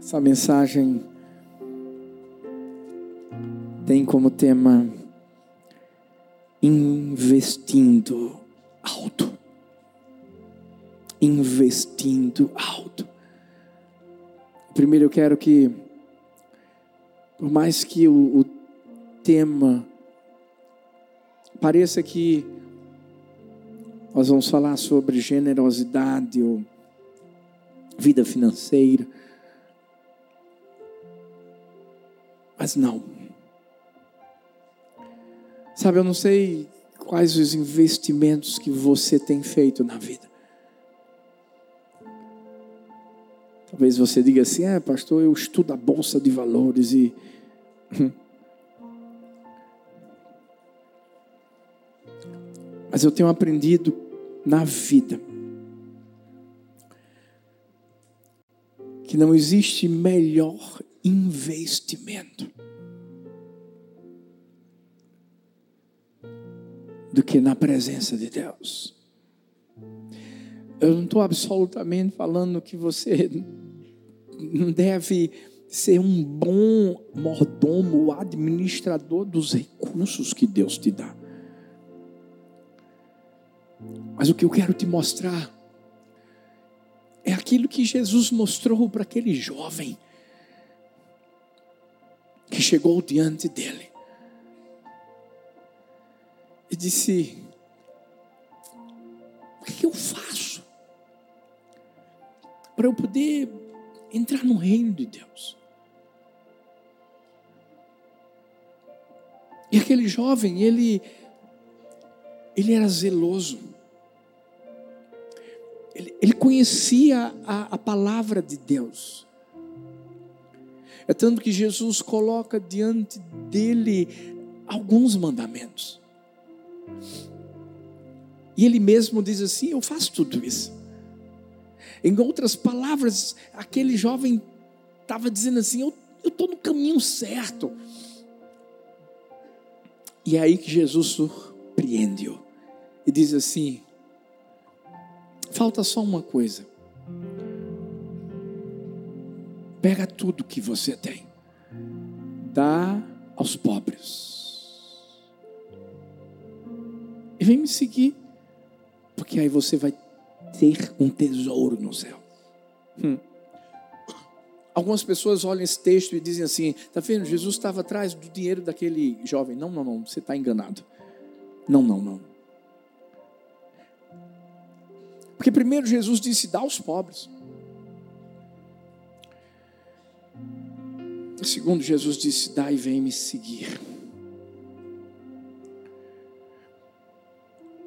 Essa mensagem tem como tema investindo alto. Investindo alto. Primeiro eu quero que, por mais que o, o tema pareça que nós vamos falar sobre generosidade ou vida financeira, Mas não. Sabe, eu não sei quais os investimentos que você tem feito na vida. Talvez você diga assim: é, pastor, eu estudo a bolsa de valores e. Mas eu tenho aprendido na vida que não existe melhor investimento do que na presença de Deus. Eu não estou absolutamente falando que você não deve ser um bom mordomo, administrador dos recursos que Deus te dá. Mas o que eu quero te mostrar é aquilo que Jesus mostrou para aquele jovem que chegou diante dele e disse: O que eu faço para eu poder entrar no reino de Deus? E aquele jovem, ele, ele era zeloso. Ele, ele conhecia a, a palavra de Deus. É tanto que Jesus coloca diante dele alguns mandamentos. E ele mesmo diz assim: Eu faço tudo isso. Em outras palavras, aquele jovem estava dizendo assim: Eu estou no caminho certo. E é aí que Jesus surpreende-o e diz assim: Falta só uma coisa. Pega tudo que você tem, dá aos pobres. E vem me seguir, porque aí você vai ter um tesouro no céu. Hum. Algumas pessoas olham esse texto e dizem assim: está vendo? Jesus estava atrás do dinheiro daquele jovem. Não, não, não, você está enganado. Não, não, não. Porque primeiro Jesus disse: dá aos pobres. Segundo, Jesus disse: Dá e vem me seguir.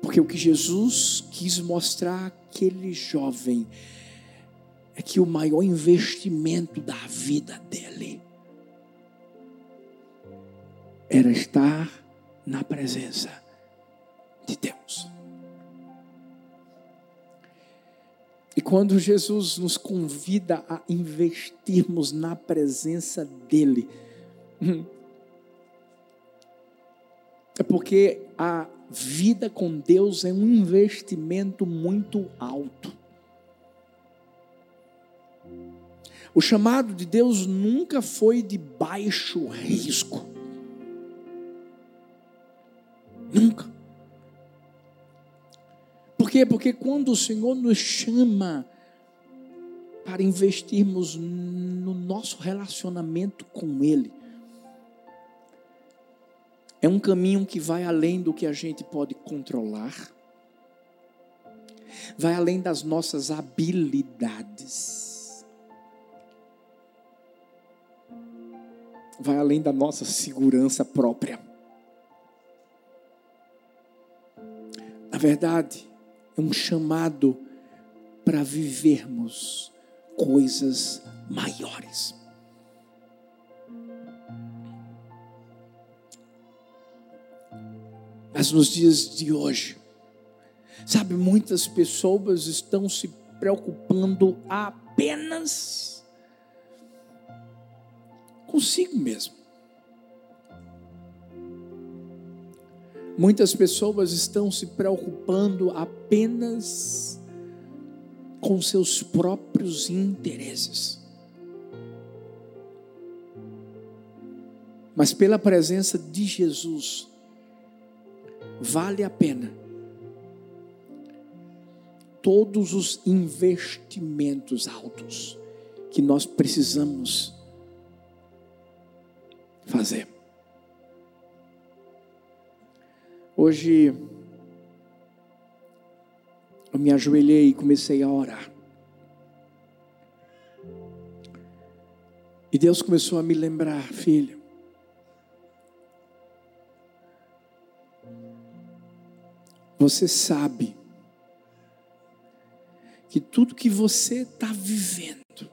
Porque o que Jesus quis mostrar àquele jovem é que o maior investimento da vida dele era estar na presença de Deus. Quando Jesus nos convida a investirmos na presença dEle, é porque a vida com Deus é um investimento muito alto. O chamado de Deus nunca foi de baixo risco. Nunca. Por quê? Porque quando o Senhor nos chama para investirmos no nosso relacionamento com Ele, é um caminho que vai além do que a gente pode controlar, vai além das nossas habilidades, vai além da nossa segurança própria. Na verdade, é um chamado para vivermos coisas maiores. Mas nos dias de hoje, sabe, muitas pessoas estão se preocupando apenas consigo mesmo. Muitas pessoas estão se preocupando apenas com seus próprios interesses. Mas pela presença de Jesus, vale a pena todos os investimentos altos que nós precisamos fazer. Hoje eu me ajoelhei e comecei a orar. E Deus começou a me lembrar, filho. Você sabe que tudo que você está vivendo,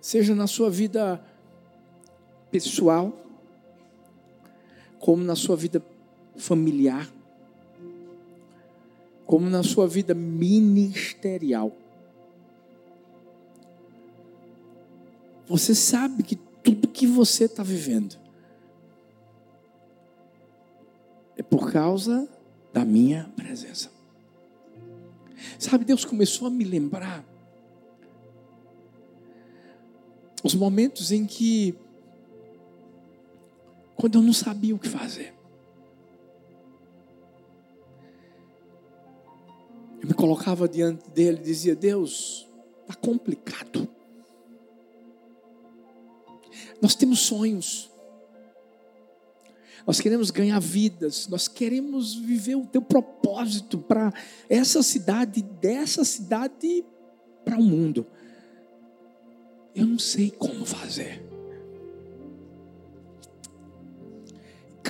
seja na sua vida pessoal, como na sua vida familiar, como na sua vida ministerial. Você sabe que tudo que você está vivendo é por causa da minha presença. Sabe, Deus começou a me lembrar os momentos em que, quando eu não sabia o que fazer, eu me colocava diante dele e dizia: Deus, está complicado. Nós temos sonhos. Nós queremos ganhar vidas, nós queremos viver o teu propósito para essa cidade, dessa cidade para o mundo. Eu não sei como fazer.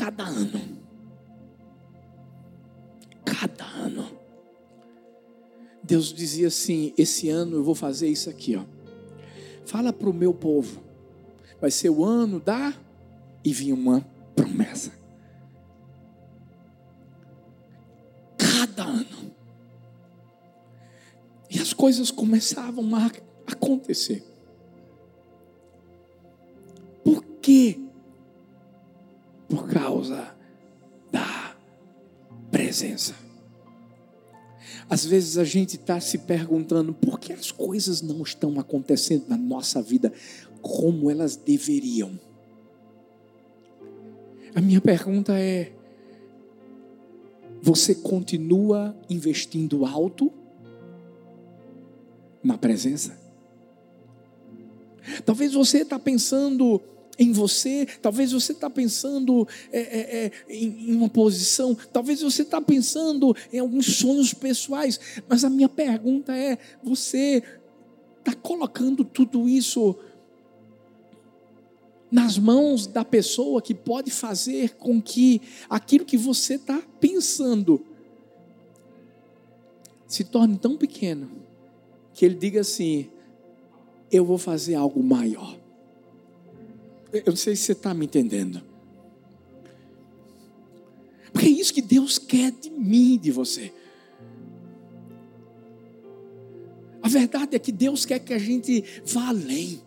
Cada ano, cada ano, Deus dizia assim: esse ano eu vou fazer isso aqui, ó. Fala para o meu povo, vai ser o ano da e vinha uma promessa. Cada ano. E as coisas começavam a acontecer. Por quê? Causa da presença. Às vezes a gente está se perguntando por que as coisas não estão acontecendo na nossa vida como elas deveriam. A minha pergunta é: você continua investindo alto na presença? Talvez você está pensando em você, talvez você está pensando é, é, é, em, em uma posição, talvez você está pensando em alguns sonhos pessoais, mas a minha pergunta é: você está colocando tudo isso nas mãos da pessoa que pode fazer com que aquilo que você está pensando se torne tão pequeno que ele diga assim: Eu vou fazer algo maior. Eu não sei se você está me entendendo. Porque é isso que Deus quer de mim, de você. A verdade é que Deus quer que a gente vá além.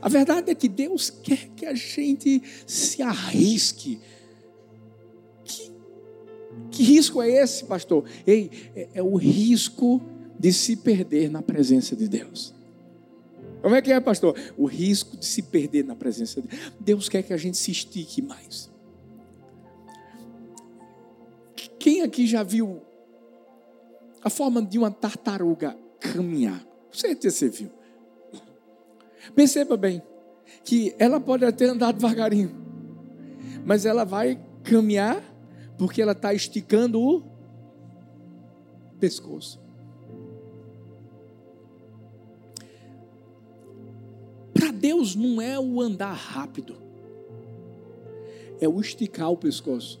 A verdade é que Deus quer que a gente se arrisque. Que, que risco é esse, pastor? Ei, é, é o risco de se perder na presença de Deus. Como é que é, pastor? O risco de se perder na presença de Deus. Quer que a gente se estique mais. Quem aqui já viu a forma de uma tartaruga caminhar? Certeza você viu. Perceba bem que ela pode até andar devagarinho, mas ela vai caminhar porque ela está esticando o pescoço. Deus não é o andar rápido, é o esticar o pescoço.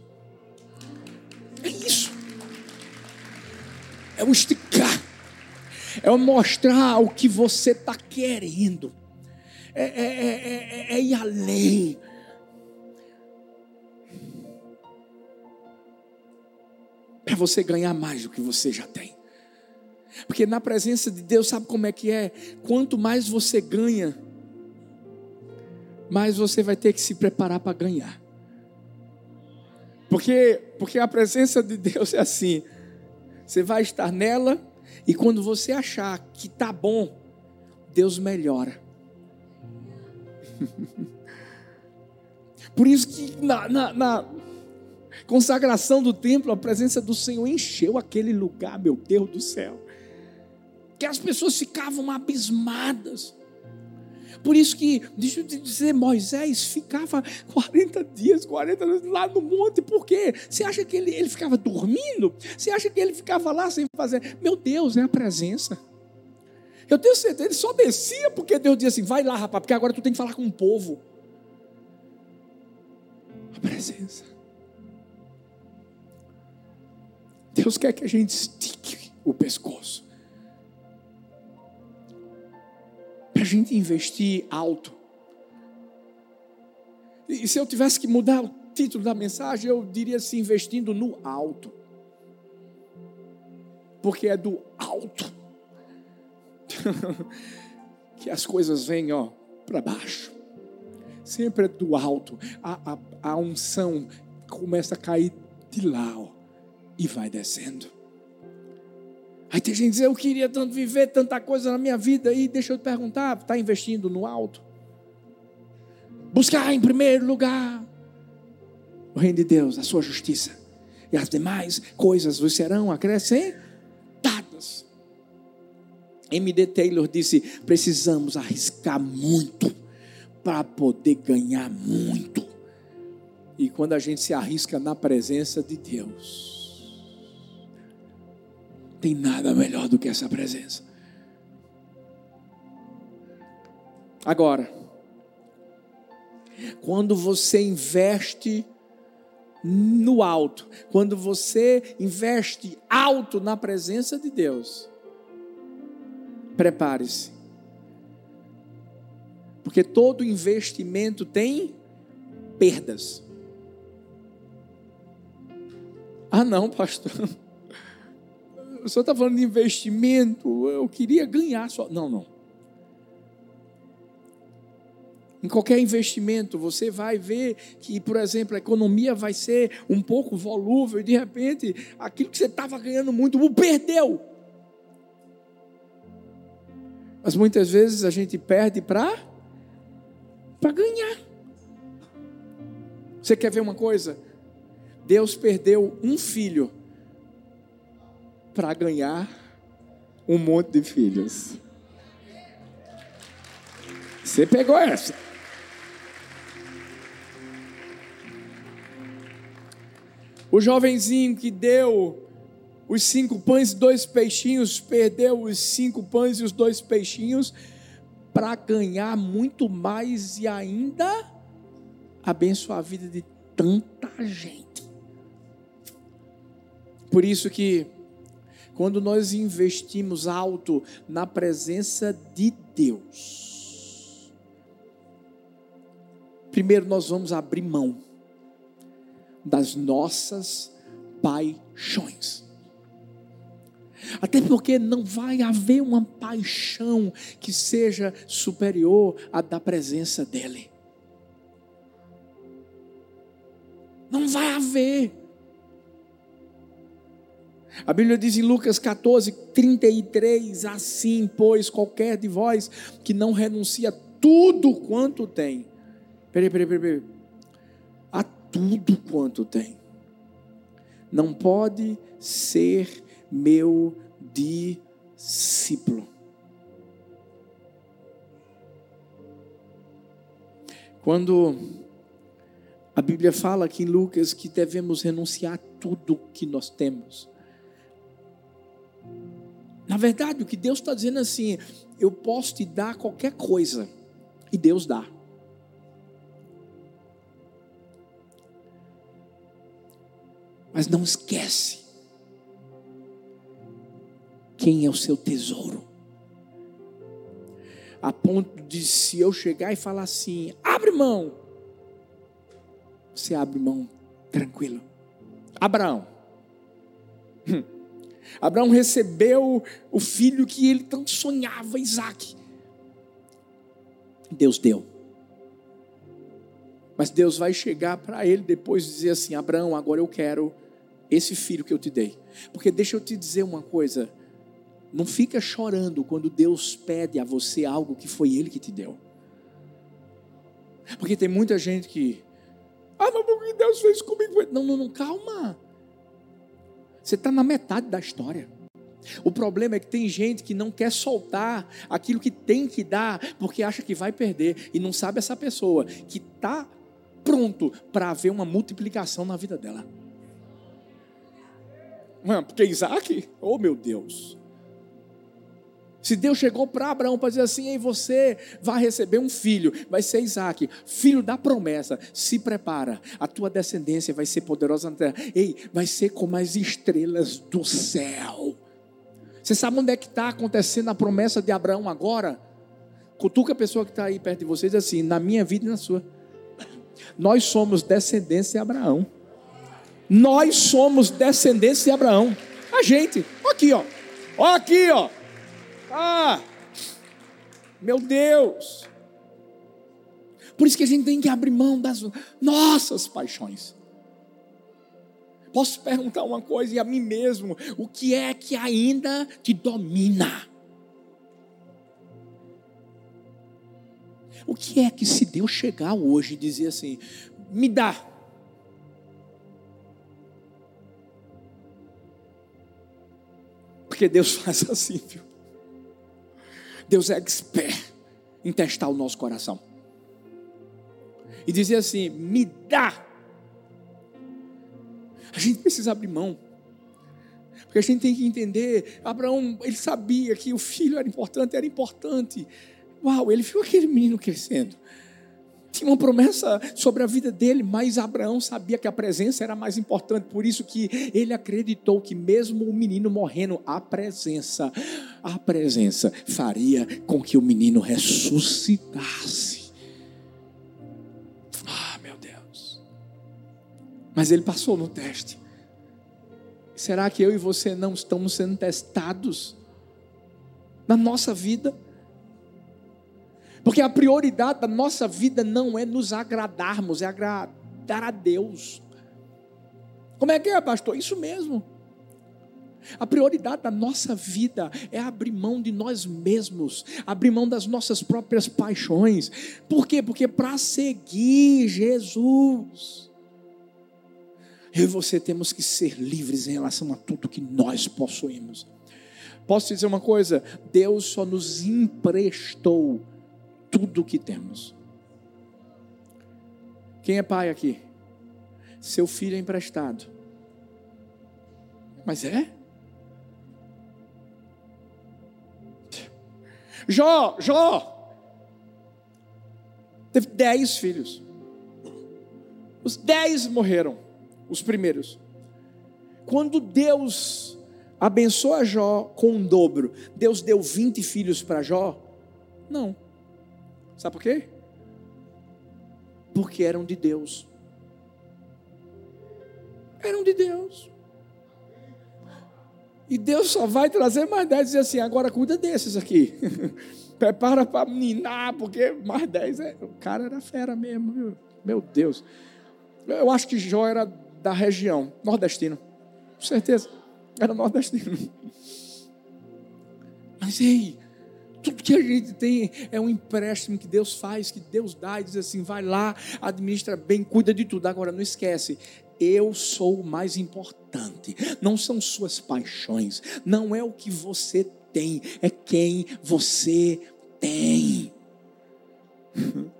É isso. É o esticar. É o mostrar o que você está querendo é, é, é, é ir além. Para você ganhar mais do que você já tem. Porque na presença de Deus, sabe como é que é? Quanto mais você ganha, mais você vai ter que se preparar para ganhar. Porque, porque a presença de Deus é assim: você vai estar nela, e quando você achar que está bom, Deus melhora. Por isso que na, na, na, consagração do templo, a presença do Senhor encheu aquele lugar, meu Deus do céu. Que as pessoas ficavam abismadas. Por isso que, deixa eu te dizer, Moisés ficava 40 dias, 40 anos lá no monte, por quê? Você acha que ele, ele ficava dormindo? Você acha que ele ficava lá sem fazer? Meu Deus, é a presença. Eu tenho certeza, ele só descia porque Deus dizia assim: vai lá, rapaz, porque agora tu tem que falar com o povo. A presença. Deus quer que a gente estique o pescoço. Para a gente investir alto. E se eu tivesse que mudar o título da mensagem, eu diria assim: investindo no alto. Porque é do alto que as coisas vêm ó para baixo. Sempre é do alto. A, a, a unção começa a cair de lá ó, e vai descendo. Aí tem gente que diz, eu queria tanto viver tanta coisa na minha vida. E deixa eu te perguntar, está investindo no alto? Buscar em primeiro lugar o reino de Deus, a sua justiça. E as demais coisas vos serão acrescentadas. M.D. Taylor disse: precisamos arriscar muito para poder ganhar muito. E quando a gente se arrisca na presença de Deus, tem nada melhor do que essa presença. Agora, quando você investe no alto, quando você investe alto na presença de Deus, prepare-se. Porque todo investimento tem perdas. Ah, não, pastor. O senhor está falando de investimento, eu queria ganhar só. Não, não. Em qualquer investimento, você vai ver que, por exemplo, a economia vai ser um pouco volúvel e de repente aquilo que você estava ganhando muito, perdeu. Mas muitas vezes a gente perde para para ganhar. Você quer ver uma coisa? Deus perdeu um filho para ganhar um monte de filhos. Você pegou essa? O jovenzinho que deu os cinco pães e dois peixinhos, perdeu os cinco pães e os dois peixinhos para ganhar muito mais e ainda abençoar a vida de tanta gente. Por isso que quando nós investimos alto na presença de Deus, primeiro nós vamos abrir mão das nossas paixões. Até porque não vai haver uma paixão que seja superior à da presença dEle. Não vai haver. A Bíblia diz em Lucas 14, 33: Assim, pois, qualquer de vós que não renuncia tudo quanto tem. Peraí, peraí, peraí, peraí. A tudo quanto tem. Não pode ser meu discípulo. Quando a Bíblia fala aqui em Lucas que devemos renunciar a tudo que nós temos. Na verdade, o que Deus está dizendo é assim: eu posso te dar qualquer coisa, e Deus dá. Mas não esquece quem é o seu tesouro. A ponto de se eu chegar e falar assim: abre mão, você abre mão tranquilo. Abraão. Hum. Abraão recebeu o filho que ele tanto sonhava, Isaac. Deus deu. Mas Deus vai chegar para ele depois e dizer assim: Abraão, agora eu quero esse filho que eu te dei. Porque deixa eu te dizer uma coisa: Não fica chorando quando Deus pede a você algo que foi Ele que te deu. Porque tem muita gente que, ah, mas o que Deus fez comigo? Não, não, não, calma. Você está na metade da história. O problema é que tem gente que não quer soltar aquilo que tem que dar, porque acha que vai perder, e não sabe essa pessoa que está pronto para haver uma multiplicação na vida dela. Porque Isaac, oh meu Deus. Se Deus chegou para Abraão para dizer assim, ei, você vai receber um filho, vai ser Isaac, filho da promessa, se prepara, a tua descendência vai ser poderosa na terra, ei, vai ser como as estrelas do céu. Você sabe onde é que está acontecendo a promessa de Abraão agora? Cutuca a pessoa que está aí perto de vocês assim, na minha vida e na sua. Nós somos descendência de Abraão. Nós somos descendência de Abraão. A gente, aqui ó, aqui ó. Ah, meu Deus. Por isso que a gente tem que abrir mão das nossas paixões. Posso perguntar uma coisa e a mim mesmo: o que é que ainda te domina? O que é que se Deus chegar hoje e dizer assim, me dá? Porque Deus faz assim, viu? Deus é expert em testar o nosso coração. E dizer assim: me dá a gente precisa abrir mão. Porque a gente tem que entender, Abraão, ele sabia que o filho era importante, era importante. Uau, ele viu aquele menino crescendo. Tinha uma promessa sobre a vida dele, mas Abraão sabia que a presença era mais importante, por isso que ele acreditou que mesmo o menino morrendo, a presença, a presença faria com que o menino ressuscitasse. Mas ele passou no teste. Será que eu e você não estamos sendo testados na nossa vida? Porque a prioridade da nossa vida não é nos agradarmos, é agradar a Deus. Como é que é, pastor? Isso mesmo. A prioridade da nossa vida é abrir mão de nós mesmos, abrir mão das nossas próprias paixões. Por quê? Porque para seguir Jesus, eu e você temos que ser livres em relação a tudo que nós possuímos. Posso te dizer uma coisa? Deus só nos emprestou tudo o que temos. Quem é pai aqui? Seu filho é emprestado. Mas é? Jó, Jó, teve dez filhos. Os dez morreram os primeiros. Quando Deus abençoa Jó com um dobro, Deus deu 20 filhos para Jó? Não. Sabe por quê? Porque eram de Deus. Eram de Deus. E Deus só vai trazer mais dez e dizer assim: agora cuida desses aqui. Prepara para ninar, porque mais dez é. O cara era fera mesmo, viu? Meu Deus. Eu acho que Jó era da região, nordestino. Com certeza, era nordestino. Mas ei, tudo que a gente tem é um empréstimo que Deus faz, que Deus dá e diz assim: vai lá, administra bem, cuida de tudo. Agora não esquece, eu sou o mais importante. Não são suas paixões, não é o que você tem, é quem você tem.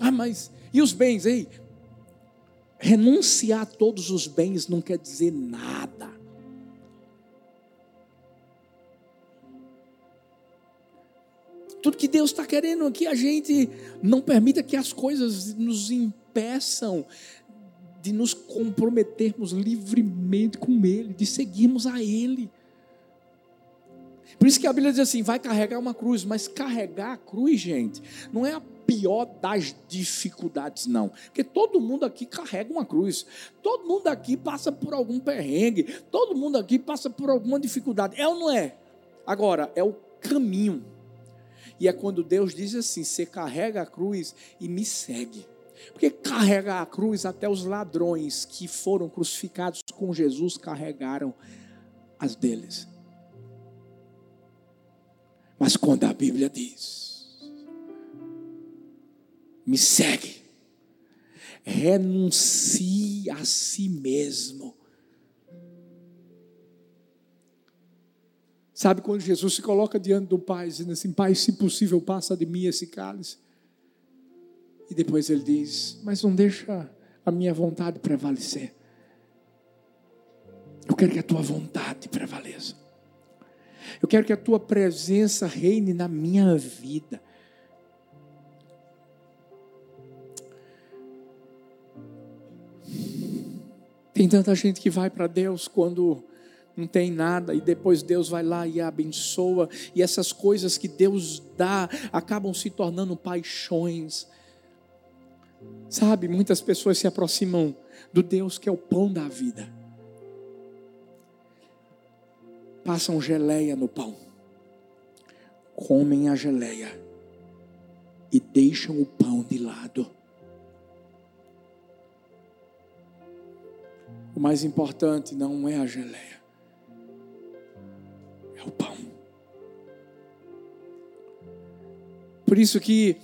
ah, mas e os bens, ei? Renunciar a todos os bens não quer dizer nada. Tudo que Deus está querendo aqui, a gente não permita que as coisas nos impeçam de nos comprometermos livremente com Ele, de seguirmos a Ele. Por isso que a Bíblia diz assim: vai carregar uma cruz, mas carregar a cruz, gente, não é a pior das dificuldades, não. Porque todo mundo aqui carrega uma cruz. Todo mundo aqui passa por algum perrengue. Todo mundo aqui passa por alguma dificuldade. É ou não é? Agora, é o caminho. E é quando Deus diz assim: você carrega a cruz e me segue. Porque carregar a cruz, até os ladrões que foram crucificados com Jesus carregaram as deles. Mas quando a Bíblia diz: me segue, renuncie a si mesmo. Sabe quando Jesus se coloca diante do Pai, dizendo assim: Pai, se possível, passa de mim esse cálice. E depois ele diz: Mas não deixa a minha vontade prevalecer. Eu quero que a tua vontade prevaleça. Eu quero que a tua presença reine na minha vida. Tem tanta gente que vai para Deus quando não tem nada, e depois Deus vai lá e abençoa, e essas coisas que Deus dá acabam se tornando paixões. Sabe, muitas pessoas se aproximam do Deus que é o pão da vida, passam geleia no pão, comem a geleia e deixam o pão de lado. O mais importante não é a geleia Por isso que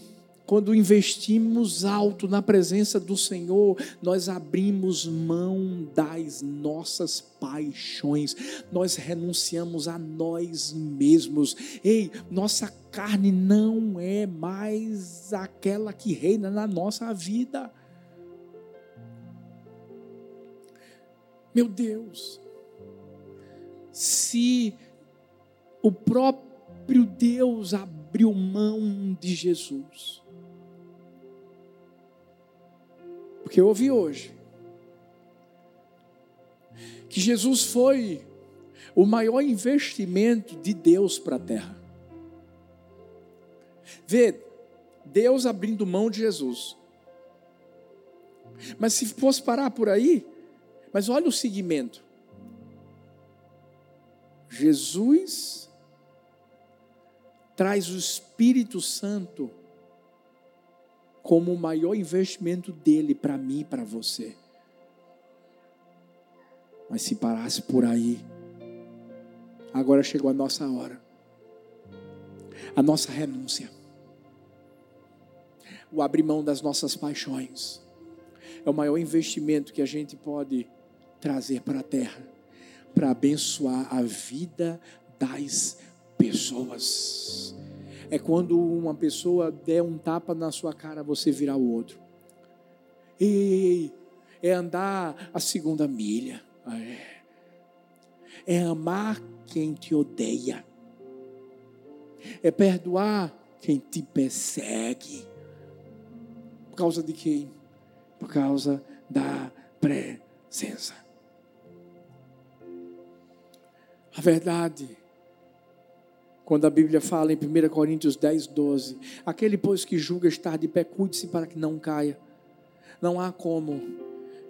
quando investimos alto na presença do Senhor, nós abrimos mão das nossas paixões, nós renunciamos a nós mesmos. Ei, nossa carne não é mais aquela que reina na nossa vida. Meu Deus, se o próprio Deus abriu mão de Jesus. Porque eu ouvi hoje que Jesus foi o maior investimento de Deus para a terra. Vê, Deus abrindo mão de Jesus. Mas se fosse parar por aí, mas olha o seguimento. Jesus traz o Espírito Santo como o maior investimento dele para mim e para você. Mas se parasse por aí, agora chegou a nossa hora, a nossa renúncia, o abrir mão das nossas paixões, é o maior investimento que a gente pode trazer para a terra, para abençoar a vida das pessoas. É quando uma pessoa der um tapa na sua cara, você virar o outro. Ei, é andar a segunda milha. É. é amar quem te odeia. É perdoar quem te persegue. Por causa de quem? Por causa da presença. A verdade quando a Bíblia fala em 1 Coríntios 10, 12: Aquele, pois, que julga estar de pé, cuide-se para que não caia. Não há como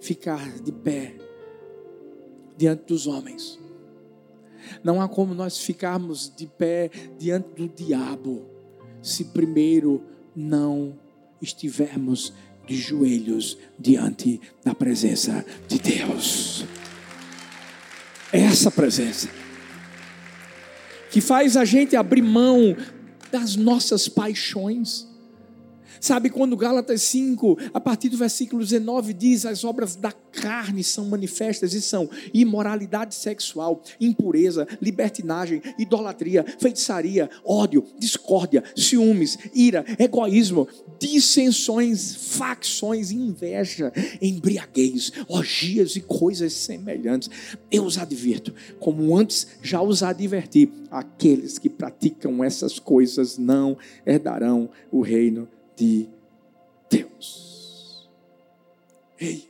ficar de pé diante dos homens. Não há como nós ficarmos de pé diante do diabo, se primeiro não estivermos de joelhos diante da presença de Deus. Essa presença que faz a gente abrir mão das nossas paixões. Sabe quando Gálatas 5, a partir do versículo 19, diz: as obras da carne são manifestas e são imoralidade sexual, impureza, libertinagem, idolatria, feitiçaria, ódio, discórdia, ciúmes, ira, egoísmo, dissensões, facções, inveja, embriaguez, orgias e coisas semelhantes. Eu os advirto, como antes já os adverti: aqueles que praticam essas coisas não herdarão o reino de Deus. Ei,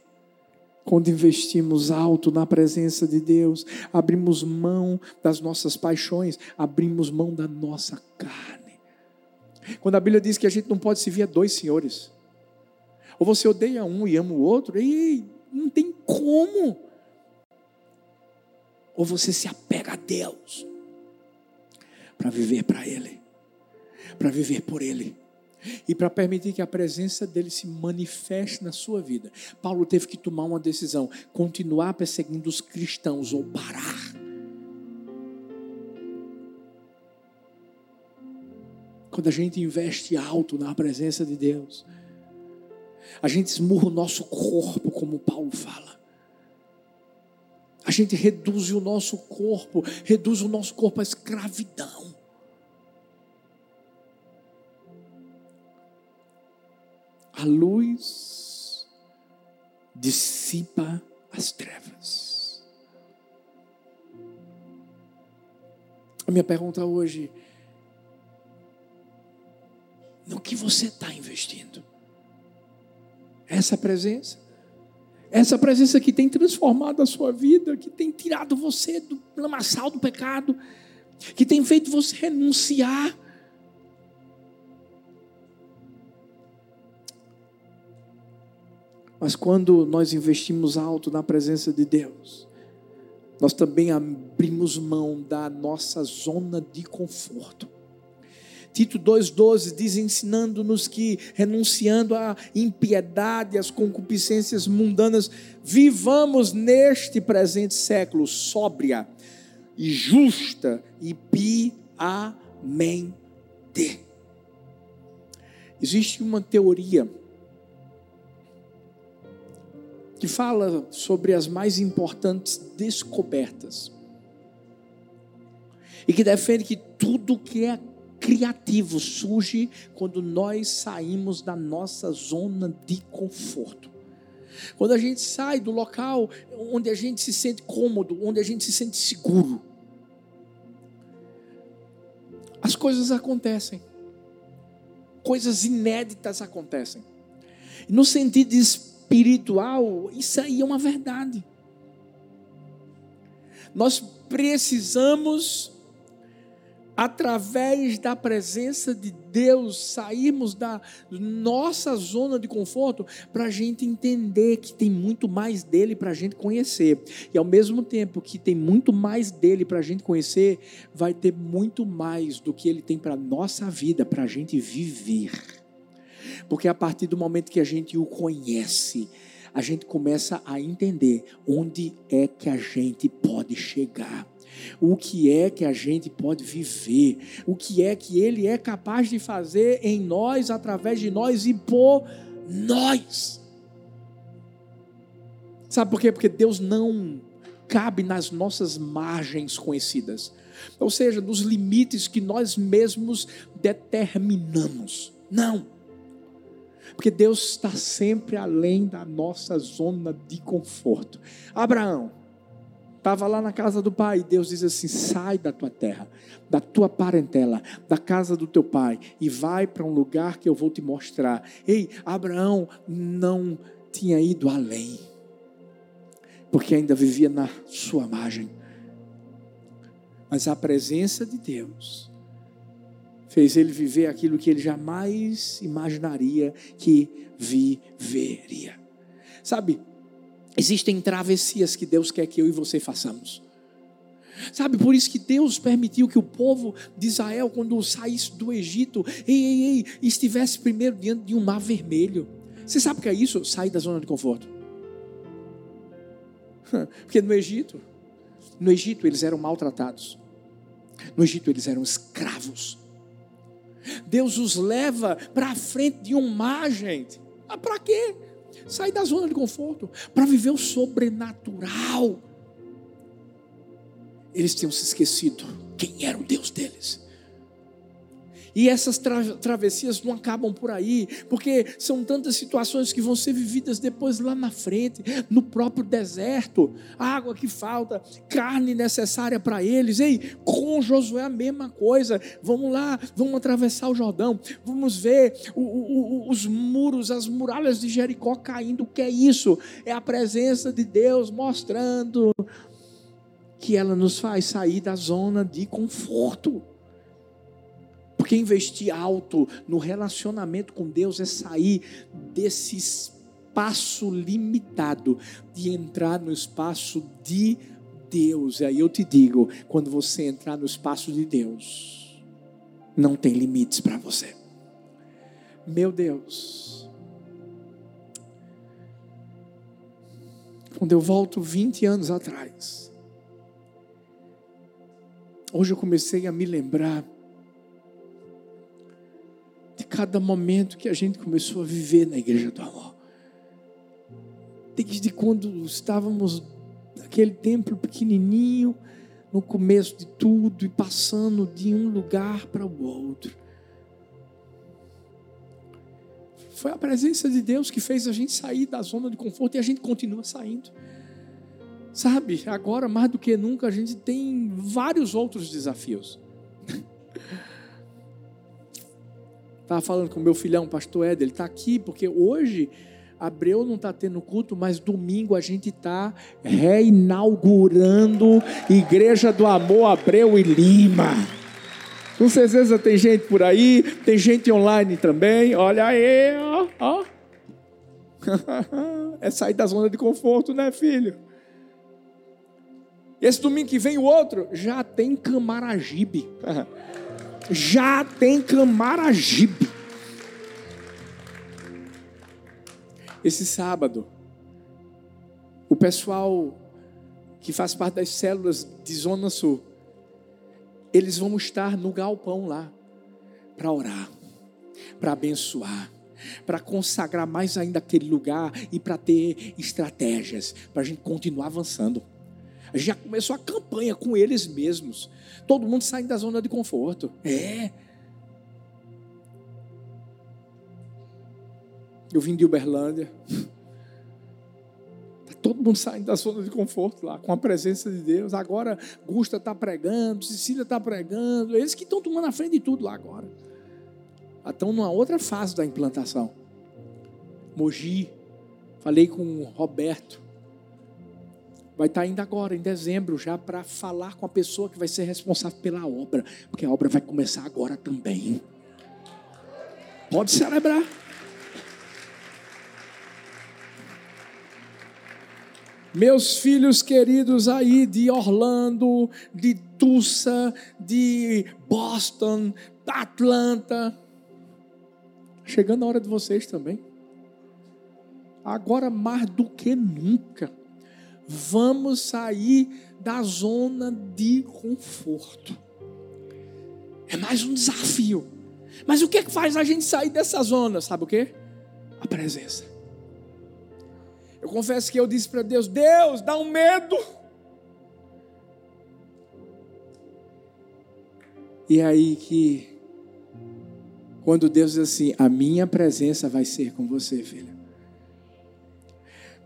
quando investimos alto na presença de Deus, abrimos mão das nossas paixões, abrimos mão da nossa carne. Quando a Bíblia diz que a gente não pode servir a dois senhores, ou você odeia um e ama o outro, ei, não tem como. Ou você se apega a Deus para viver para Ele, para viver por Ele E para permitir que a presença dele se manifeste na sua vida, Paulo teve que tomar uma decisão: continuar perseguindo os cristãos ou parar. Quando a gente investe alto na presença de Deus, a gente esmurra o nosso corpo, como Paulo fala. A gente reduz o nosso corpo, reduz o nosso corpo à escravidão. A luz dissipa as trevas. A minha pergunta hoje: no que você está investindo? Essa presença? Essa presença que tem transformado a sua vida, que tem tirado você do lamaçal do pecado, que tem feito você renunciar Mas quando nós investimos alto na presença de Deus, nós também abrimos mão da nossa zona de conforto. Tito 2,12 diz: ensinando-nos que, renunciando à impiedade, às concupiscências mundanas, vivamos neste presente século sóbria e justa e piamente. Existe uma teoria que fala sobre as mais importantes descobertas. E que defende que tudo que é criativo surge quando nós saímos da nossa zona de conforto. Quando a gente sai do local onde a gente se sente cômodo, onde a gente se sente seguro. As coisas acontecem. Coisas inéditas acontecem. No sentido espiritual, isso aí é uma verdade. Nós precisamos, através da presença de Deus, sairmos da nossa zona de conforto para a gente entender que tem muito mais dele para a gente conhecer. E ao mesmo tempo que tem muito mais dele para a gente conhecer, vai ter muito mais do que ele tem para a nossa vida, para a gente viver. Porque a partir do momento que a gente o conhece, a gente começa a entender onde é que a gente pode chegar. O que é que a gente pode viver? O que é que Ele é capaz de fazer em nós, através de nós e por nós? Sabe por quê? Porque Deus não cabe nas nossas margens conhecidas, ou seja, nos limites que nós mesmos determinamos. Não. Porque Deus está sempre além da nossa zona de conforto. Abraão estava lá na casa do pai, Deus diz assim: sai da tua terra, da tua parentela, da casa do teu pai, e vai para um lugar que eu vou te mostrar. Ei, Abraão não tinha ido além, porque ainda vivia na sua margem. Mas a presença de Deus fez ele viver aquilo que ele jamais imaginaria que viveria. Sabe, existem travessias que Deus quer que eu e você façamos. Sabe, por isso que Deus permitiu que o povo de Israel, quando saísse do Egito, ei, ei, ei, estivesse primeiro diante de um mar vermelho. Você sabe o que é isso? Sair da zona de conforto. Porque no Egito, no Egito eles eram maltratados. No Egito eles eram escravos. Deus os leva para frente de um mar, gente. Ah, para quê? Sair da zona de conforto, para viver o sobrenatural. Eles tinham se esquecido quem era o Deus deles. E essas tra travessias não acabam por aí, porque são tantas situações que vão ser vividas depois lá na frente, no próprio deserto, água que falta, carne necessária para eles. Ei, com Josué a mesma coisa. Vamos lá, vamos atravessar o Jordão, vamos ver o, o, os muros, as muralhas de Jericó caindo. O que é isso? É a presença de Deus mostrando que ela nos faz sair da zona de conforto. Porque investir alto no relacionamento com Deus é sair desse espaço limitado de entrar no espaço de Deus. E aí eu te digo, quando você entrar no espaço de Deus, não tem limites para você. Meu Deus. Quando eu volto 20 anos atrás, hoje eu comecei a me lembrar cada momento que a gente começou a viver na Igreja do Amor. Desde quando estávamos naquele templo pequenininho, no começo de tudo e passando de um lugar para o outro. Foi a presença de Deus que fez a gente sair da zona de conforto e a gente continua saindo. Sabe, agora mais do que nunca a gente tem vários outros desafios. Estava falando com meu filhão, pastor Ed, ele está aqui porque hoje Abreu não está tendo culto, mas domingo a gente está reinaugurando Igreja do Amor Abreu e Lima. Com certeza tem gente por aí, tem gente online também. Olha aí, ó. ó. é sair da zona de conforto, né, filho? Esse domingo que vem o outro, já tem Camaragibe. já tem Camaragibe. Esse sábado, o pessoal que faz parte das células de Zona Sul eles vão estar no galpão lá para orar, para abençoar, para consagrar mais ainda aquele lugar e para ter estratégias para a gente continuar avançando. Já começou a campanha com eles mesmos. Todo mundo saindo da zona de conforto. É. Eu vim de Uberlândia todo mundo saindo da zona de conforto lá, com a presença de Deus. Agora, Gusta está pregando, Cecília está pregando, eles que estão tomando a frente de tudo lá agora. Estão numa outra fase da implantação. Mogi, falei com o Roberto, vai estar tá indo agora, em dezembro, já para falar com a pessoa que vai ser responsável pela obra, porque a obra vai começar agora também. Pode celebrar. Meus filhos queridos aí de Orlando, de Tulsa, de Boston, da Atlanta. Chegando a hora de vocês também. Agora mais do que nunca, vamos sair da zona de conforto. É mais um desafio. Mas o que, é faz a gente sair dessa zona? Sabe o que? A presença. Eu confesso que eu disse para Deus: Deus, dá um medo. E é aí que, quando Deus diz assim: A minha presença vai ser com você, filha.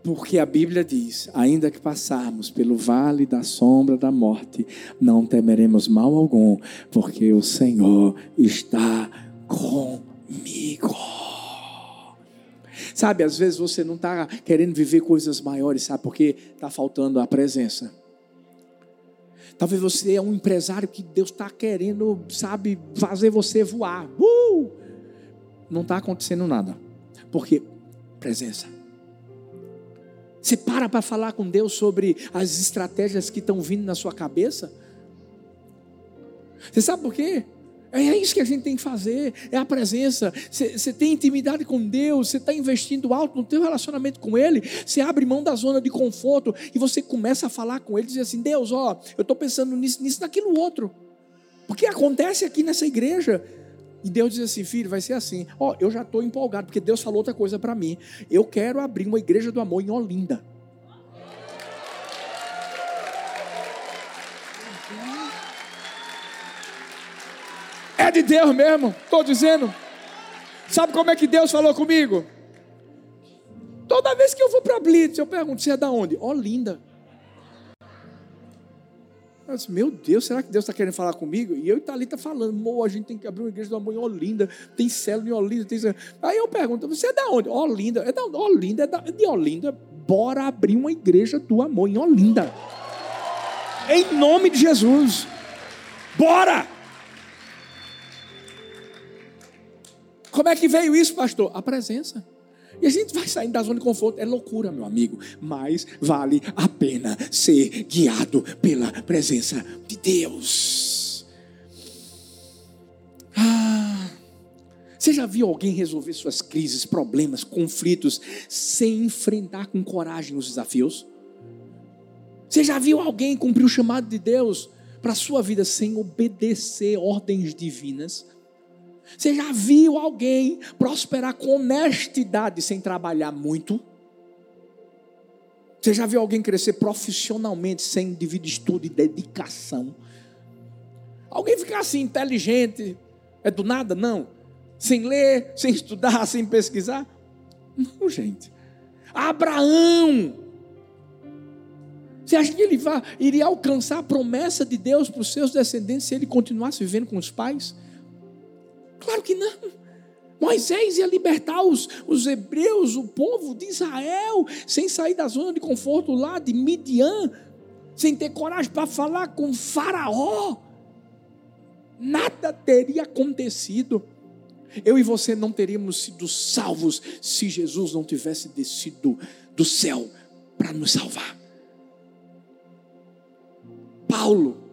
Porque a Bíblia diz: ainda que passarmos pelo vale da sombra da morte, não temeremos mal algum, porque o Senhor está comigo. Sabe, às vezes você não está querendo viver coisas maiores, sabe, porque está faltando a presença. Talvez você é um empresário que Deus está querendo, sabe, fazer você voar. Uh! Não está acontecendo nada. Porque presença. Você para para falar com Deus sobre as estratégias que estão vindo na sua cabeça? Você sabe por quê? É isso que a gente tem que fazer, é a presença. Você tem intimidade com Deus, você está investindo alto no teu relacionamento com Ele, você abre mão da zona de conforto e você começa a falar com Ele, dizer assim, Deus, ó, eu estou pensando nisso, nisso, naquilo outro. Porque acontece aqui nessa igreja. E Deus diz assim, filho, vai ser assim. Ó, eu já estou empolgado, porque Deus falou outra coisa para mim. Eu quero abrir uma igreja do amor em Olinda. É de Deus mesmo, estou dizendo. Sabe como é que Deus falou comigo? Toda vez que eu vou para Blitz, eu pergunto: você é da onde? Olinda. Eu disse, meu Deus, será que Deus está querendo falar comigo? E eu e Thalita falando, Mo, a gente tem que abrir uma igreja do amor em Olinda, tem célula em Olinda, tem. Aí eu pergunto, você é da onde? Olinda, é da Olinda, é, da, é de Olinda, bora abrir uma igreja do amor em Olinda. Em nome de Jesus. Bora! Como é que veio isso, pastor? A presença. E a gente vai saindo da zona de conforto. É loucura, meu amigo. Mas vale a pena ser guiado pela presença de Deus. Ah. Você já viu alguém resolver suas crises, problemas, conflitos, sem enfrentar com coragem os desafios? Você já viu alguém cumprir o chamado de Deus para a sua vida sem obedecer ordens divinas? Você já viu alguém prosperar com honestidade sem trabalhar muito? Você já viu alguém crescer profissionalmente sem devido estudo e dedicação? Alguém ficar assim inteligente, é do nada? Não. Sem ler, sem estudar, sem pesquisar? Não, gente. Abraão. Você acha que ele vai, iria alcançar a promessa de Deus para os seus descendentes se ele continuasse vivendo com os pais? Claro que não. Moisés ia libertar os, os hebreus, o povo de Israel, sem sair da zona de conforto lá de Midian, sem ter coragem para falar com Faraó. Nada teria acontecido. Eu e você não teríamos sido salvos se Jesus não tivesse descido do céu para nos salvar. Paulo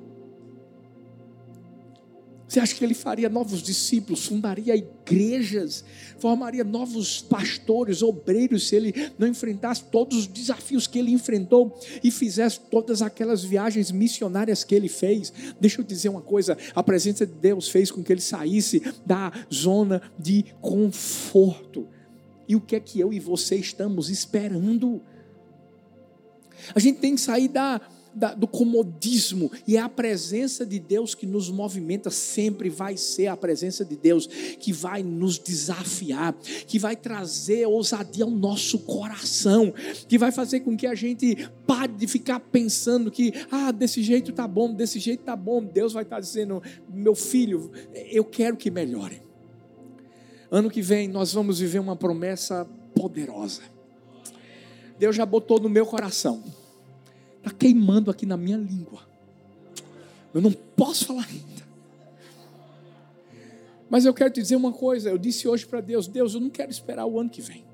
você acha que ele faria novos discípulos, fundaria igrejas, formaria novos pastores, obreiros, se ele não enfrentasse todos os desafios que ele enfrentou e fizesse todas aquelas viagens missionárias que ele fez? Deixa eu dizer uma coisa: a presença de Deus fez com que ele saísse da zona de conforto. E o que é que eu e você estamos esperando? A gente tem que sair da da, do comodismo, e é a presença de Deus que nos movimenta, sempre vai ser a presença de Deus que vai nos desafiar, que vai trazer ousadia ao nosso coração, que vai fazer com que a gente pare de ficar pensando que, ah, desse jeito tá bom, desse jeito tá bom. Deus vai estar dizendo, meu filho, eu quero que melhore. Ano que vem nós vamos viver uma promessa poderosa. Deus já botou no meu coração Está queimando aqui na minha língua. Eu não posso falar ainda. Mas eu quero te dizer uma coisa. Eu disse hoje para Deus: Deus, eu não quero esperar o ano que vem.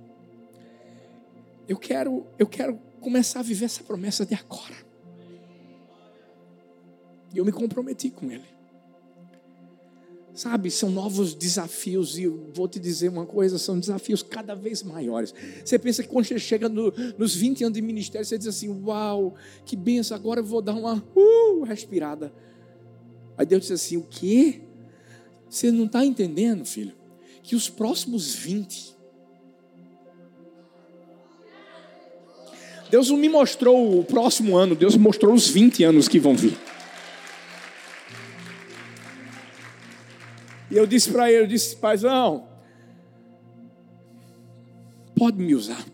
Eu quero, eu quero começar a viver essa promessa de agora. E eu me comprometi com Ele. Sabe, são novos desafios, e vou te dizer uma coisa: são desafios cada vez maiores. Você pensa que quando você chega no, nos 20 anos de ministério, você diz assim: Uau, que benção, agora eu vou dar uma uh, respirada. Aí Deus diz assim: O quê? Você não está entendendo, filho? Que os próximos 20. Deus não me mostrou o próximo ano, Deus mostrou os 20 anos que vão vir. E eu disse para ele, eu disse, paizão, pode me usar.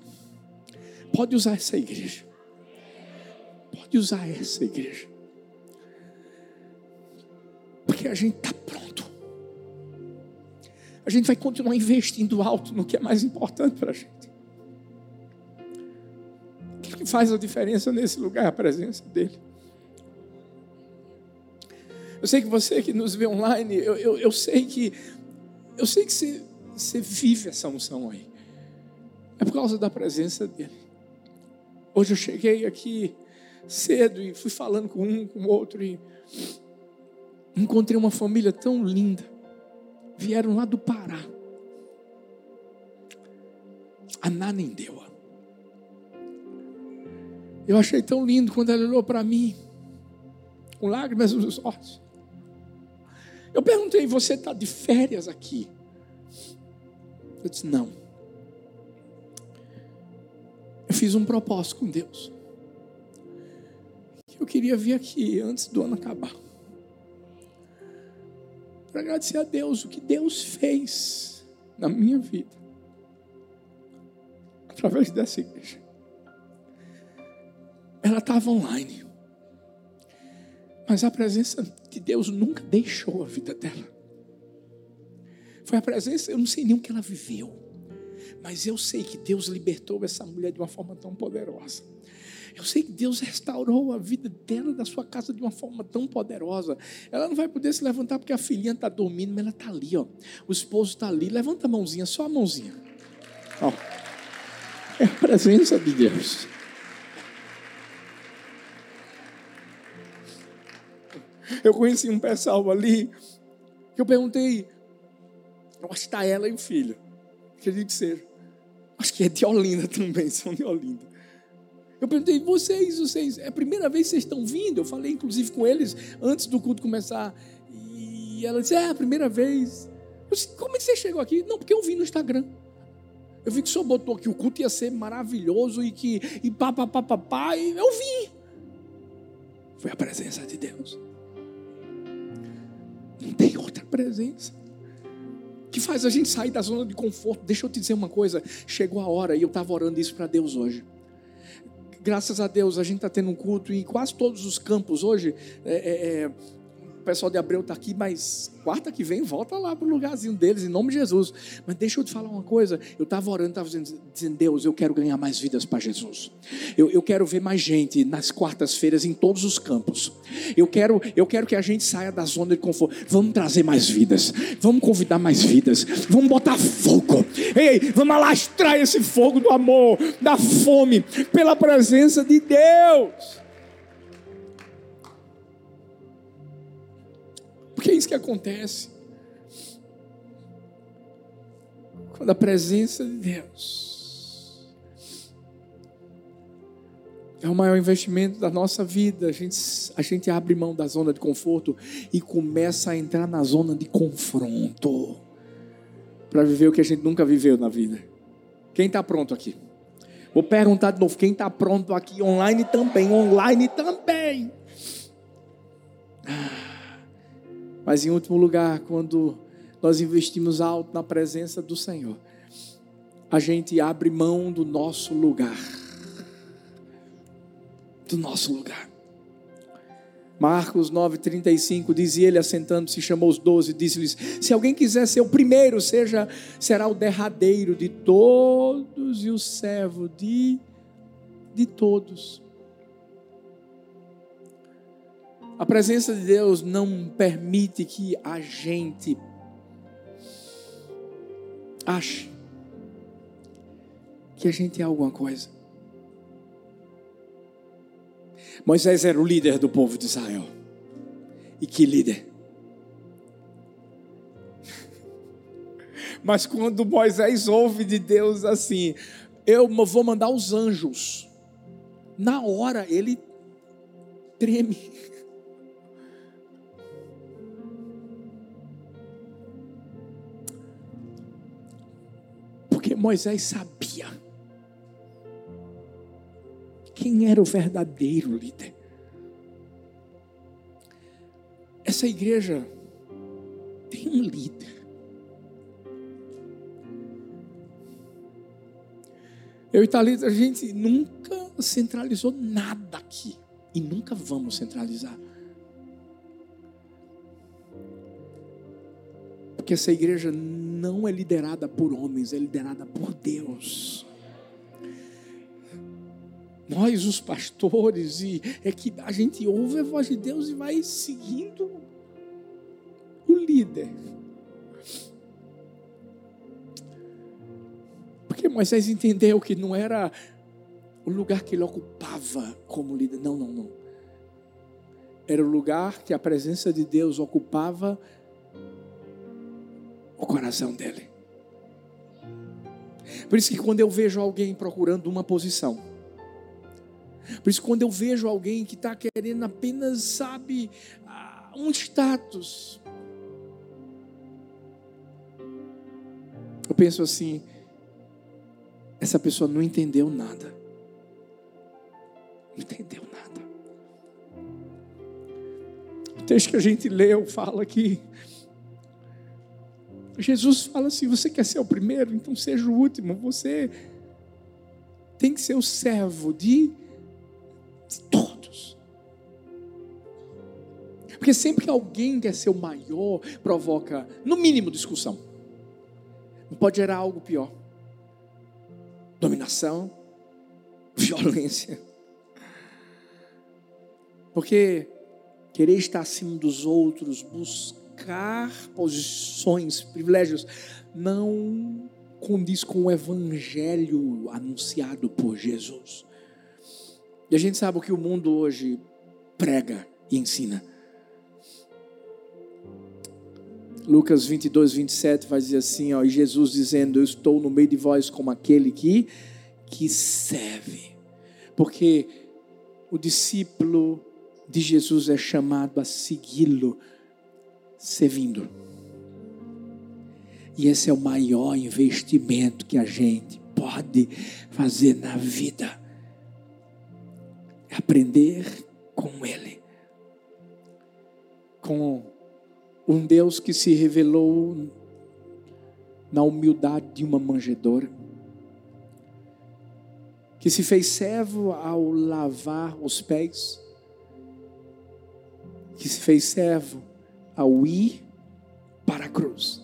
Pode usar essa igreja. Pode usar essa igreja. Porque a gente está pronto. A gente vai continuar investindo alto no que é mais importante para a gente. O que faz a diferença nesse lugar? A presença dele. Eu sei que você que nos vê online, eu, eu, eu sei que eu sei que você, você vive essa unção aí. É por causa da presença dele. Hoje eu cheguei aqui cedo e fui falando com um, com outro e encontrei uma família tão linda. Vieram lá do Pará. A Nanendeua. Eu achei tão lindo quando ela olhou para mim, com lágrimas nos olhos. Eu perguntei: você está de férias aqui? Eu disse: não. Eu fiz um propósito com Deus. Eu queria vir aqui antes do ano acabar. Para agradecer a Deus o que Deus fez na minha vida. Através dessa igreja. Ela estava online. Mas a presença de Deus nunca deixou a vida dela. Foi a presença, eu não sei nem o que ela viveu. Mas eu sei que Deus libertou essa mulher de uma forma tão poderosa. Eu sei que Deus restaurou a vida dela da sua casa de uma forma tão poderosa. Ela não vai poder se levantar porque a filhinha está dormindo, mas ela está ali, ó. O esposo está ali. Levanta a mãozinha, só a mãozinha. Ó. É a presença de Deus. Eu conheci um pessoal ali que eu perguntei, Eu acho que está ela e o filho. Acredito que seja. Acho que é de Olinda também, são de Olinda. Eu perguntei, vocês, vocês, é a primeira vez que vocês estão vindo? Eu falei, inclusive, com eles antes do culto começar. E ela disse, é a primeira vez. Eu disse, como é que você chegou aqui? Não, porque eu vi no Instagram. Eu vi que o senhor botou que o culto ia ser maravilhoso e que e pá, pá, pá, pá, pá e eu vi. Foi a presença de Deus. Não tem outra presença que faz a gente sair da zona de conforto. Deixa eu te dizer uma coisa: chegou a hora, e eu estava orando isso para Deus hoje. Graças a Deus, a gente está tendo um culto em quase todos os campos hoje. É, é, é pessoal de Abreu está aqui, mas quarta que vem volta lá para o lugarzinho deles, em nome de Jesus. Mas deixa eu te falar uma coisa: eu estava orando, estava dizendo, dizendo, Deus, eu quero ganhar mais vidas para Jesus. Eu, eu quero ver mais gente nas quartas-feiras em todos os campos. Eu quero, eu quero que a gente saia da zona de conforto. Vamos trazer mais vidas, vamos convidar mais vidas, vamos botar fogo. Ei, vamos alastrar esse fogo do amor, da fome, pela presença de Deus. Porque é isso que acontece. Quando a presença de Deus é o maior investimento da nossa vida, a gente, a gente abre mão da zona de conforto e começa a entrar na zona de confronto para viver o que a gente nunca viveu na vida. Quem está pronto aqui? Vou perguntar de novo: quem está pronto aqui? Online também, online também. Ah. Mas em último lugar, quando nós investimos alto na presença do Senhor, a gente abre mão do nosso lugar. Do nosso lugar. Marcos 9,35 dizia ele assentando-se, chamou os doze, disse-lhes: Se alguém quiser ser o primeiro, seja, será o derradeiro de todos e o servo de, de todos. A presença de Deus não permite que a gente ache que a gente é alguma coisa. Moisés era o líder do povo de Israel. E que líder? Mas quando Moisés ouve de Deus assim, eu vou mandar os anjos. Na hora ele treme. Moisés sabia quem era o verdadeiro líder. Essa igreja tem um líder. Eu e Thalita, a gente nunca centralizou nada aqui. E nunca vamos centralizar. Porque essa igreja não é liderada por homens, é liderada por Deus. Nós, os pastores, e é que a gente ouve a voz de Deus e vai seguindo o líder. Porque Moisés entendeu que não era o lugar que ele ocupava como líder. Não, não, não. Era o lugar que a presença de Deus ocupava o coração dele. Por isso que quando eu vejo alguém procurando uma posição, por isso quando eu vejo alguém que está querendo apenas, sabe, ah, um status, eu penso assim, essa pessoa não entendeu nada. Não entendeu nada. O texto que a gente leu fala que Jesus fala assim: você quer ser o primeiro, então seja o último. Você tem que ser o servo de, de todos. Porque sempre que alguém quer ser o maior, provoca, no mínimo, discussão. Não pode gerar algo pior: dominação, violência. Porque querer estar acima dos outros, buscar buscar posições, privilégios, não condiz com o evangelho anunciado por Jesus. E a gente sabe o que o mundo hoje prega e ensina. Lucas 22, 27 vai dizer assim, ó, e Jesus dizendo, eu estou no meio de vós como aquele que, que serve. Porque o discípulo de Jesus é chamado a segui-lo servindo. E esse é o maior investimento que a gente pode fazer na vida. Aprender com Ele. Com um Deus que se revelou na humildade de uma manjedora, que se fez servo ao lavar os pés, que se fez servo ao ir para a cruz.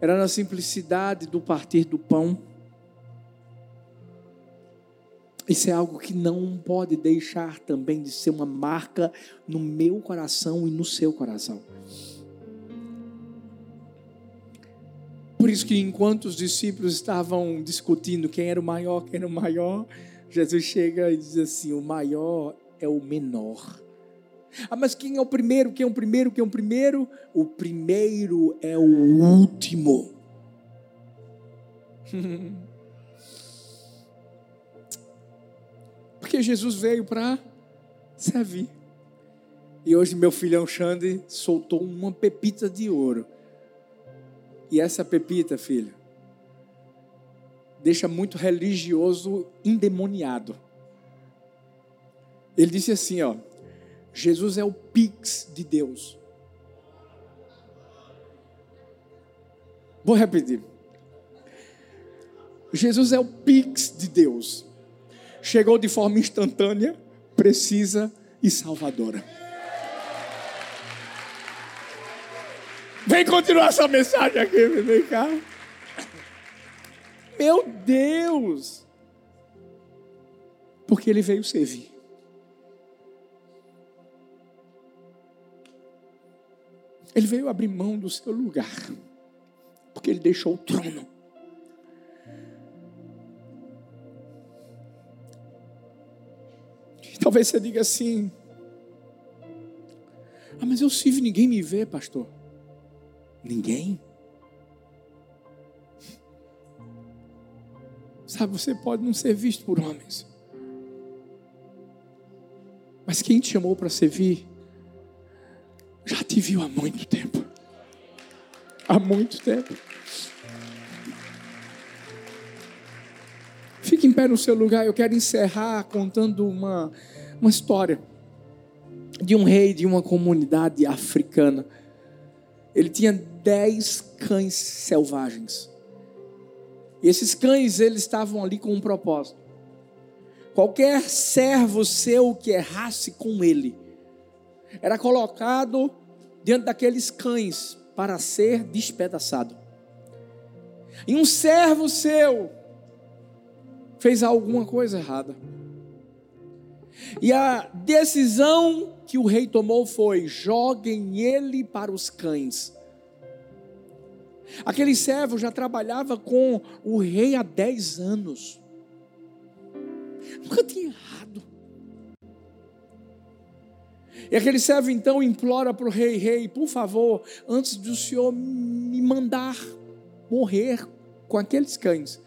Era na simplicidade do partir do pão. Isso é algo que não pode deixar também de ser uma marca no meu coração e no seu coração. Por isso que enquanto os discípulos estavam discutindo quem era o maior, quem era o maior, Jesus chega e diz assim: o maior é o menor. Ah, mas quem é o primeiro? Quem é o primeiro? Quem é o primeiro? O primeiro é o último. Porque Jesus veio para servir. E hoje meu filhão Xande soltou uma pepita de ouro. E essa pepita, filho, deixa muito religioso endemoniado. Ele disse assim, ó: Jesus é o Pix de Deus. Vou repetir. Jesus é o Pix de Deus. Chegou de forma instantânea, precisa e salvadora. Vem continuar essa mensagem aqui, vem cá. Meu Deus! Porque ele veio servir. Ele veio abrir mão do seu lugar, porque ele deixou o trono. talvez você diga assim: Ah, mas eu sirvo e ninguém me vê, pastor. Ninguém? Sabe, você pode não ser visto por homens. Mas quem te chamou para servir já te viu há muito tempo. Há muito tempo. Fique em pé no seu lugar. Eu quero encerrar contando uma, uma história de um rei de uma comunidade africana. Ele tinha dez cães selvagens. E esses cães, eles estavam ali com um propósito. Qualquer servo seu que errasse com ele, era colocado diante daqueles cães para ser despedaçado. E um servo seu fez alguma coisa errada. E a decisão que o rei tomou foi: joguem ele para os cães. Aquele servo já trabalhava com o rei há 10 anos. Nunca tinha errado. E aquele servo então implora para o rei: Rei, por favor, antes do senhor me mandar morrer com aqueles cães,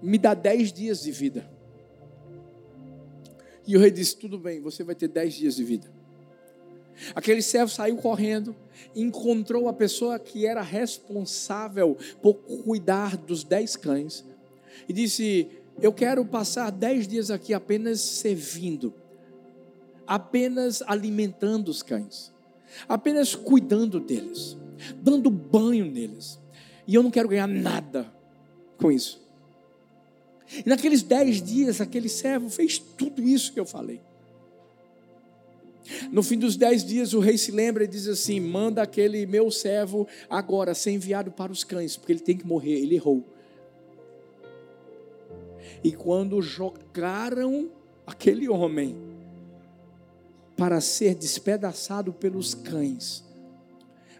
me dá dez dias de vida. E o rei disse: Tudo bem, você vai ter dez dias de vida. Aquele servo saiu correndo, encontrou a pessoa que era responsável por cuidar dos dez cães e disse: Eu quero passar dez dias aqui apenas servindo apenas alimentando os cães, apenas cuidando deles, dando banho neles. E eu não quero ganhar nada com isso. E naqueles dez dias, aquele servo fez tudo isso que eu falei. No fim dos dez dias, o rei se lembra e diz assim: manda aquele meu servo agora ser enviado para os cães, porque ele tem que morrer, ele errou. E quando jogaram aquele homem para ser despedaçado pelos cães.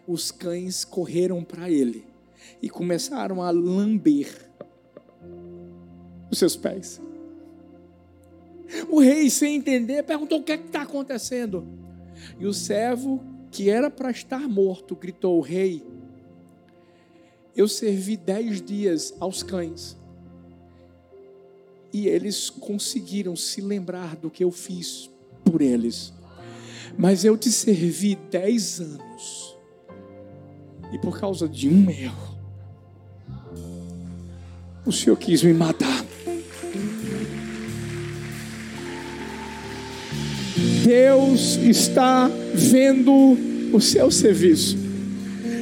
Os cães correram para ele e começaram a lamber os seus pés. O rei, sem entender, perguntou: o que é está acontecendo? E o servo que era para estar morto, gritou rei, eu servi dez dias aos cães. E eles conseguiram se lembrar do que eu fiz por eles. Mas eu te servi dez anos. E por causa de um erro, o Senhor quis me matar. Deus está vendo o seu serviço.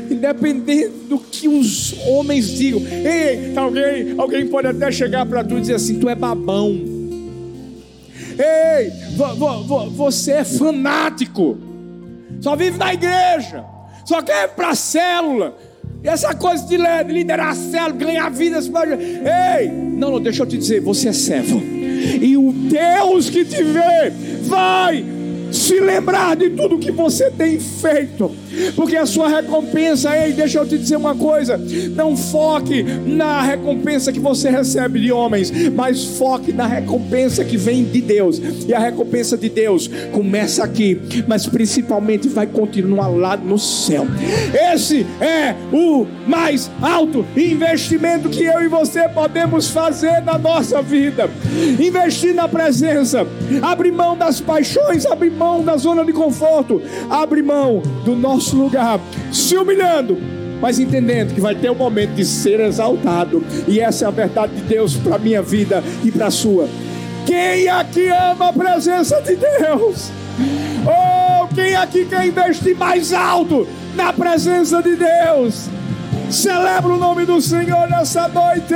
Independente do que os homens digam. Ei, alguém, alguém pode até chegar para tu e dizer assim: tu é babão. Ei, vo, vo, vo, você é fanático. Só vive na igreja. Só quer ir para a célula. E essa coisa de liderar a célula, ganhar vidas. Ei, não, não, deixa eu te dizer: você é servo. E o Deus que te vê vai se lembrar de tudo que você tem feito, porque a sua recompensa, ei, deixa eu te dizer uma coisa: não foque na recompensa que você recebe de homens, mas foque na recompensa que vem de Deus, e a recompensa de Deus começa aqui, mas principalmente vai continuar lá no céu. Esse é o mais alto investimento que eu e você podemos fazer na nossa vida. Investir na presença, abrir mão das paixões, abrir mão da zona de conforto, abre mão do nosso lugar, se humilhando, mas entendendo que vai ter um momento de ser exaltado, e essa é a verdade de Deus para a minha vida e para a sua. Quem aqui ama a presença de Deus? Oh, quem aqui quer investir mais alto na presença de Deus? Celebra o nome do Senhor nessa noite.